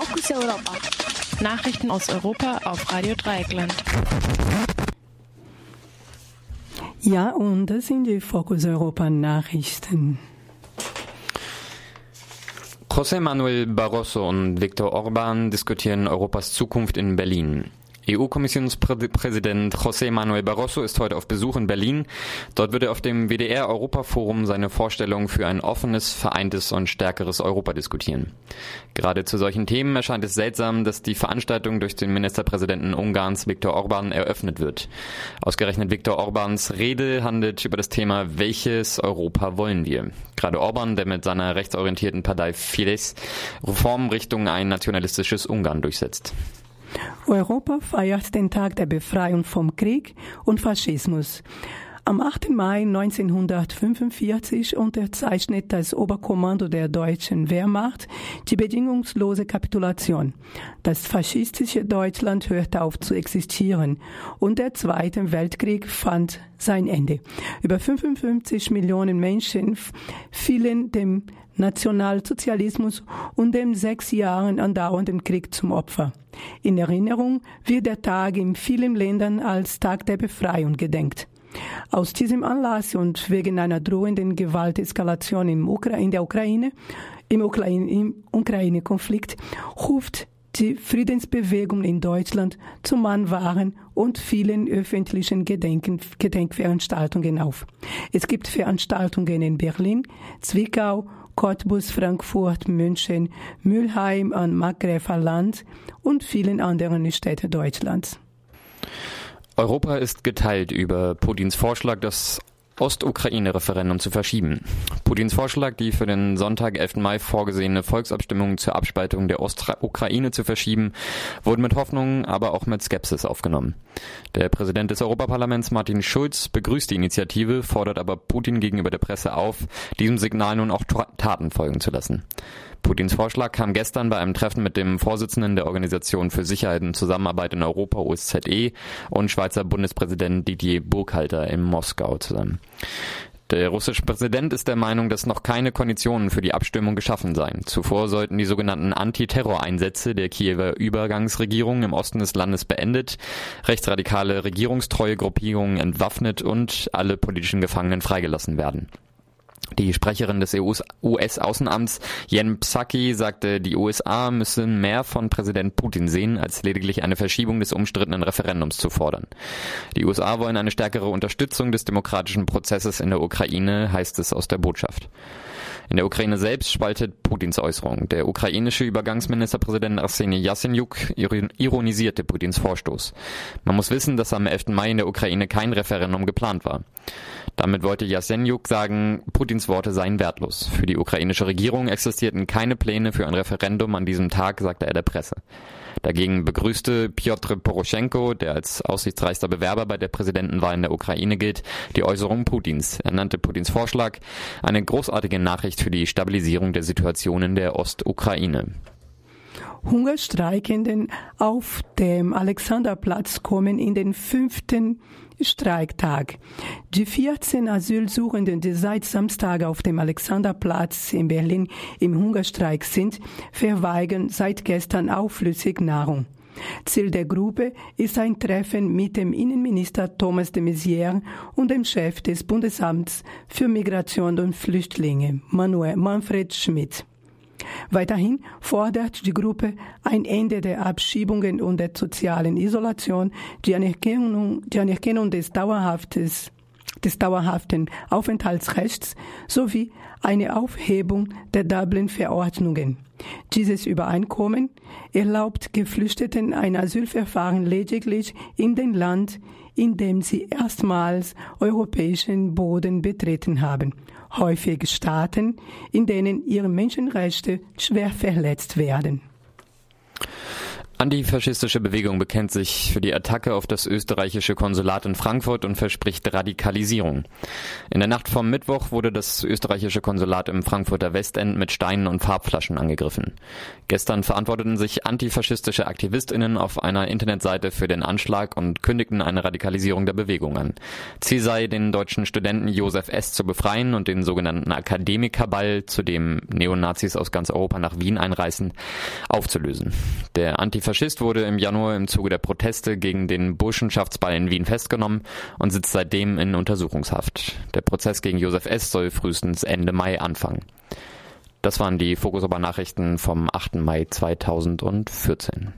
Fokus Europa. Nachrichten aus Europa auf Radio Dreieckland. Ja, und das sind die Fokus Europa Nachrichten. José Manuel Barroso und Viktor Orban diskutieren Europas Zukunft in Berlin. EU-Kommissionspräsident José Manuel Barroso ist heute auf Besuch in Berlin. Dort wird er auf dem WDR-Europaforum seine Vorstellung für ein offenes, vereintes und stärkeres Europa diskutieren. Gerade zu solchen Themen erscheint es seltsam, dass die Veranstaltung durch den Ministerpräsidenten Ungarns Viktor Orban eröffnet wird. Ausgerechnet Viktor Orbans Rede handelt über das Thema, welches Europa wollen wir? Gerade Orban, der mit seiner rechtsorientierten Partei Fidesz Reformen Richtung ein nationalistisches Ungarn durchsetzt. Europa feiert den Tag der Befreiung vom Krieg und Faschismus. Am 8. Mai 1945 unterzeichnet das Oberkommando der deutschen Wehrmacht die bedingungslose Kapitulation. Das faschistische Deutschland hörte auf zu existieren und der Zweite Weltkrieg fand sein Ende. Über 55 Millionen Menschen fielen dem Nationalsozialismus und dem sechs Jahren andauernden Krieg zum Opfer. In Erinnerung wird der Tag in vielen Ländern als Tag der Befreiung gedenkt. Aus diesem Anlass und wegen einer drohenden Gewalteskalation in der Ukraine, im Ukraine-Konflikt, ruft die Friedensbewegung in Deutschland zum Mahnwaren und vielen öffentlichen Gedenken, Gedenkveranstaltungen auf. Es gibt Veranstaltungen in Berlin, Zwickau Cottbus, Frankfurt, München, Mülheim an Markgräfer Land und vielen anderen Städten Deutschlands. Europa ist geteilt über Putins Vorschlag, das Ostukraine-Referendum zu verschieben. Putins Vorschlag, die für den Sonntag, 11. Mai vorgesehene Volksabstimmung zur Abspaltung der Ostukraine zu verschieben, wurden mit Hoffnung, aber auch mit Skepsis aufgenommen. Der Präsident des Europaparlaments Martin Schulz begrüßt die Initiative, fordert aber Putin gegenüber der Presse auf, diesem Signal nun auch Taten folgen zu lassen. Putins Vorschlag kam gestern bei einem Treffen mit dem Vorsitzenden der Organisation für Sicherheit und Zusammenarbeit in Europa OSZE und Schweizer Bundespräsident Didier Burkhalter in Moskau zusammen. Der russische Präsident ist der Meinung, dass noch keine Konditionen für die Abstimmung geschaffen seien. Zuvor sollten die sogenannten Antiterror-Einsätze der Kiewer Übergangsregierung im Osten des Landes beendet, rechtsradikale regierungstreue Gruppierungen entwaffnet und alle politischen Gefangenen freigelassen werden. Die Sprecherin des US-Außenamts Jen Psaki sagte, die USA müssen mehr von Präsident Putin sehen, als lediglich eine Verschiebung des umstrittenen Referendums zu fordern. Die USA wollen eine stärkere Unterstützung des demokratischen Prozesses in der Ukraine, heißt es aus der Botschaft. In der Ukraine selbst spaltet Putins Äußerung. Der ukrainische Übergangsministerpräsident Arseni Yatsenyuk ironisierte Putins Vorstoß. Man muss wissen, dass am 11. Mai in der Ukraine kein Referendum geplant war. Damit wollte Jasenjuk sagen, Putins Worte seien wertlos. Für die ukrainische Regierung existierten keine Pläne für ein Referendum an diesem Tag, sagte er der Presse. Dagegen begrüßte Piotr Poroschenko, der als aussichtsreichster Bewerber bei der Präsidentenwahl in der Ukraine gilt, die Äußerung Putins. Er nannte Putins Vorschlag eine großartige Nachricht für die Stabilisierung der Situation in der Ostukraine. Hungerstreikenden auf dem Alexanderplatz kommen in den fünften Streiktag. Die 14 Asylsuchenden, die seit Samstag auf dem Alexanderplatz in Berlin im Hungerstreik sind, verweigern seit gestern auch Flüssignahrung. Ziel der Gruppe ist ein Treffen mit dem Innenminister Thomas de Maizière und dem Chef des Bundesamts für Migration und Flüchtlinge, Manuel Manfred Schmidt. Weiterhin fordert die Gruppe ein Ende der Abschiebungen und der sozialen Isolation, die Anerkennung, die Anerkennung des, Dauerhaftes, des dauerhaften Aufenthaltsrechts sowie eine Aufhebung der Dublin-Verordnungen. Dieses Übereinkommen erlaubt Geflüchteten ein Asylverfahren lediglich in dem Land, in dem sie erstmals europäischen Boden betreten haben häufig Staaten, in denen ihre Menschenrechte schwer verletzt werden. Antifaschistische Bewegung bekennt sich für die Attacke auf das österreichische Konsulat in Frankfurt und verspricht Radikalisierung. In der Nacht vom Mittwoch wurde das österreichische Konsulat im Frankfurter Westend mit Steinen und Farbflaschen angegriffen. Gestern verantworteten sich antifaschistische Aktivistinnen auf einer Internetseite für den Anschlag und kündigten eine Radikalisierung der Bewegung an. Ziel sei, den deutschen Studenten Josef S. zu befreien und den sogenannten Akademikerball, zu dem Neonazis aus ganz Europa nach Wien einreißen, aufzulösen. Der Antif Faschist wurde im Januar im Zuge der Proteste gegen den Burschenschaftsball in Wien festgenommen und sitzt seitdem in Untersuchungshaft. Der Prozess gegen Josef S. soll frühestens Ende Mai anfangen. Das waren die Fokus Nachrichten vom 8. Mai 2014.